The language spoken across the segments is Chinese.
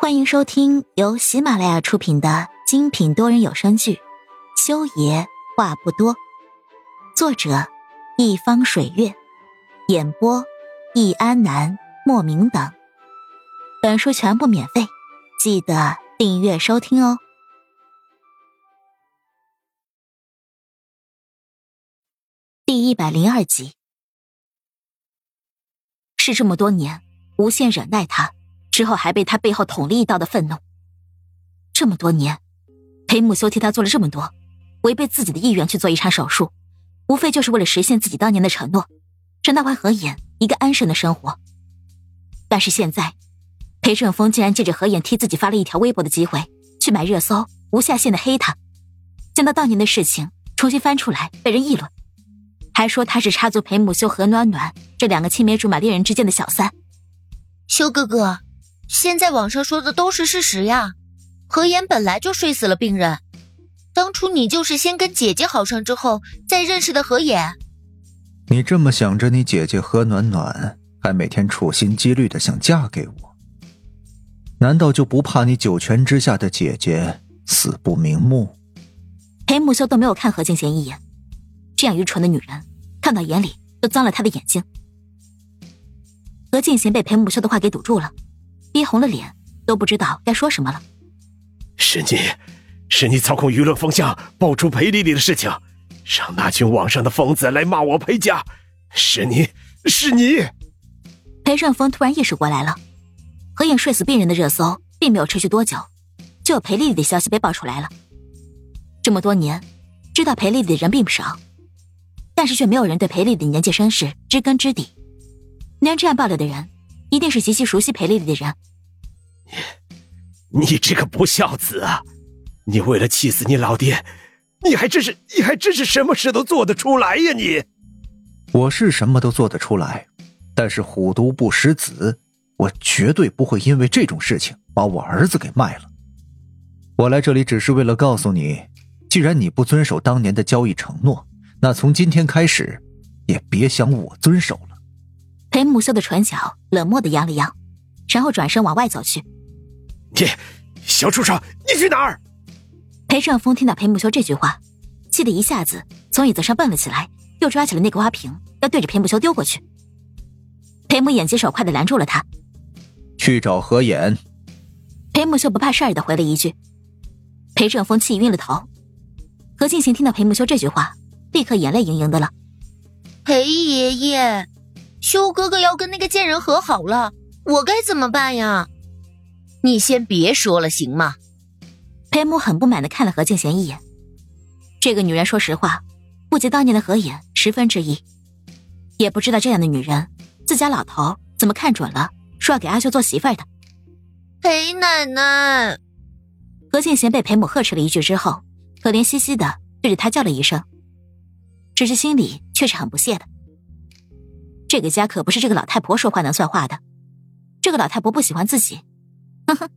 欢迎收听由喜马拉雅出品的精品多人有声剧《修爷话不多》，作者一方水月，演播易安南、莫名等。本书全部免费，记得订阅收听哦。第一百零二集，是这么多年无限忍耐他。之后还被他背后捅了一刀的愤怒。这么多年，裴母修替他做了这么多，违背自己的意愿去做一场手术，无非就是为了实现自己当年的承诺，让他还何眼一个安生的生活。但是现在，裴正峰竟然借着何眼替自己发了一条微博的机会，去买热搜，无下限的黑他，将他当年的事情重新翻出来被人议论，还说他是插足裴母修和暖暖这两个青梅竹马恋人之间的小三。修哥哥。现在网上说的都是事实呀，何言本来就睡死了病人，当初你就是先跟姐姐好上之后再认识的何言。你这么想着你姐姐何暖暖，还每天处心积虑的想嫁给我，难道就不怕你九泉之下的姐姐死不瞑目？裴木修都没有看何静贤一眼，这样愚蠢的女人，看到眼里都脏了他的眼睛。何静贤被裴木修的话给堵住了。憋红了脸，都不知道该说什么了。是你，是你操控舆论风向，爆出裴丽丽的事情，让那群网上的疯子来骂我裴家。是你，是你。裴顺风突然意识过来了，何影睡死病人的热搜并没有持续多久，就有裴丽丽的消息被爆出来了。这么多年，知道裴丽丽的人并不少，但是却没有人对裴丽丽的年纪身世知根知底。能这样爆料的人。一定是极其熟悉裴丽丽的人。你，你这个不孝子啊！你为了气死你老爹，你还真是，你还真是什么事都做得出来呀！你，我是什么都做得出来，但是虎毒不食子，我绝对不会因为这种事情把我儿子给卖了。我来这里只是为了告诉你，既然你不遵守当年的交易承诺，那从今天开始，也别想我遵守了。裴木修的唇角冷漠的扬了扬，然后转身往外走去。你，小畜生，你去哪儿？裴正峰听到裴木修这句话，气得一下子从椅子上蹦了起来，又抓起了那个花瓶，要对着裴木修丢过去。裴木眼疾手快的拦住了他，去找何衍。裴木修不怕事儿的回了一句。裴正峰气晕了头。何静行听到裴木修这句话，立刻眼泪盈盈的了。裴爷爷。修哥哥要跟那个贱人和好了，我该怎么办呀？你先别说了，行吗？裴母很不满的看了何静贤一眼。这个女人说实话，不及当年的何眼十分之一，也不知道这样的女人，自家老头怎么看准了，说要给阿秀做媳妇的。裴奶奶，何静贤被裴母呵斥了一句之后，可怜兮兮的对着他叫了一声，只是心里却是很不屑的。这个家可不是这个老太婆说话能算话的。这个老太婆不喜欢自己，哼哼，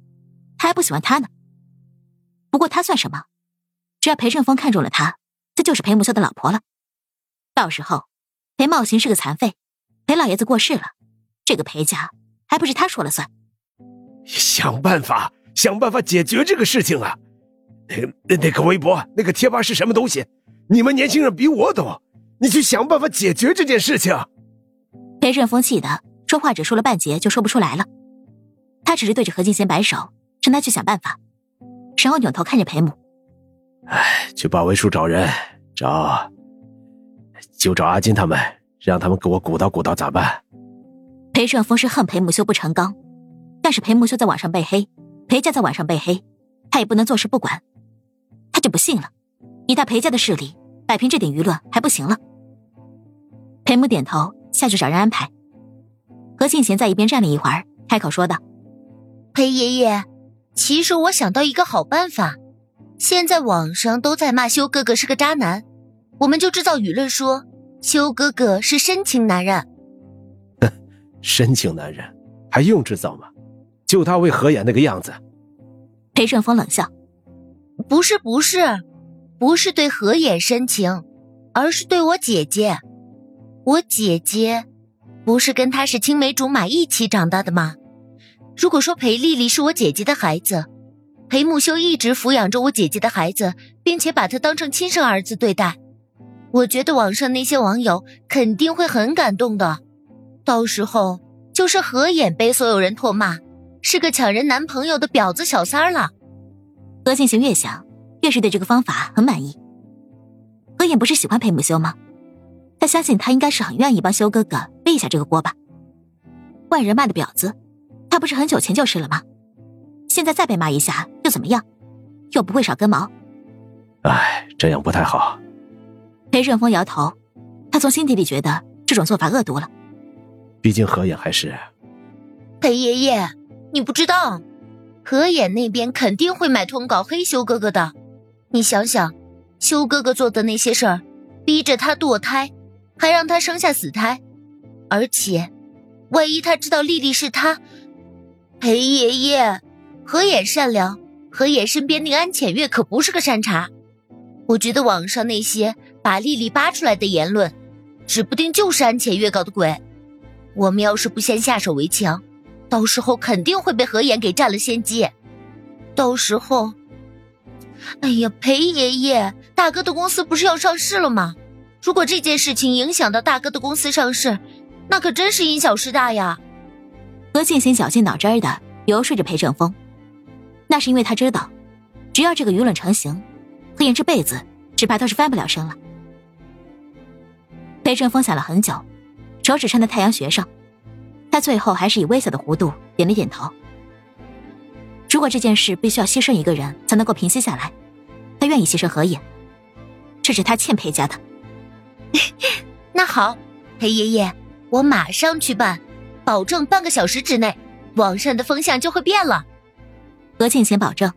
她还不喜欢他呢。不过他算什么？只要裴正峰看中了他，他就是裴木修的老婆了。到时候，裴茂行是个残废，裴老爷子过世了，这个裴家还不是他说了算？想办法，想办法解决这个事情啊！那那个微博、那个贴吧是什么东西？你们年轻人比我懂，你去想办法解决这件事情。裴顺风气的说话只说了半截就说不出来了，他只是对着何静贤摆手，让他去想办法，然后扭头看着裴母：“哎，去保卫处找人，找，就找阿金他们，让他们给我鼓捣鼓捣咋办？”裴顺风是恨裴木修不成钢，但是裴木修在网上被黑，裴家在网上被黑，他也不能坐视不管，他就不信了，以他裴家的势力摆平这点舆论还不行了。裴母点头。下去找人安排。何庆贤在一边站了一会儿，开口说道：“裴爷爷，其实我想到一个好办法。现在网上都在骂修哥哥是个渣男，我们就制造舆论说修哥哥是深情男人。哼，深情男人还用制造吗？就他为何言那个样子。”裴顺风冷笑：“不是，不是，不是对何眼深情，而是对我姐姐。”我姐姐不是跟他是青梅竹马一起长大的吗？如果说裴丽丽是我姐姐的孩子，裴木修一直抚养着我姐姐的孩子，并且把她当成亲生儿子对待，我觉得网上那些网友肯定会很感动的。到时候就是合眼被所有人唾骂，是个抢人男朋友的婊子小三儿了。何庆行越想越是对这个方法很满意。何眼不是喜欢裴木修吗？他相信他应该是很愿意帮修哥哥背下这个锅吧。外人骂的婊子。他不是很久前就是了吗？现在再被骂一下又怎么样？又不会少根毛。哎，这样不太好。裴顺风摇头，他从心底里觉得这种做法恶毒了。毕竟何眼还是……裴爷爷，你不知道，何眼那边肯定会买通搞黑修哥哥的。你想想，修哥哥做的那些事儿，逼着他堕胎，还让他生下死胎，而且，万一他知道丽丽是他……裴爷爷，何眼善良，何眼身边那安浅月可不是个善茬。我觉得网上那些把丽丽扒出来的言论，指不定就是安浅月搞的鬼。我们要是不先下手为强，到时候肯定会被何眼给占了先机。到时候，哎呀，裴爷爷，大哥的公司不是要上市了吗？如果这件事情影响到大哥的公司上市，那可真是因小失大呀。何庆行绞尽脑汁的游说着裴正峰，那是因为他知道，只要这个舆论成型，何言这辈子只怕都是翻不了身了。裴正峰想了很久，手指撑在太阳穴上，他最后还是以微小的弧度点了点头。如果这件事必须要牺牲一个人才能够平息下来，他愿意牺牲何言，这是他欠裴家的。那好，裴爷爷，我马上去办。保证半个小时之内，网上的风向就会变了。何庆贤保证，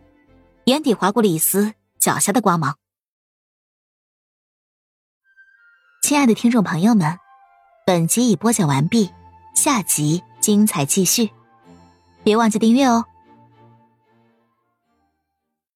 眼底划过了一丝狡黠的光芒。亲爱的听众朋友们，本集已播讲完毕，下集精彩继续，别忘记订阅哦。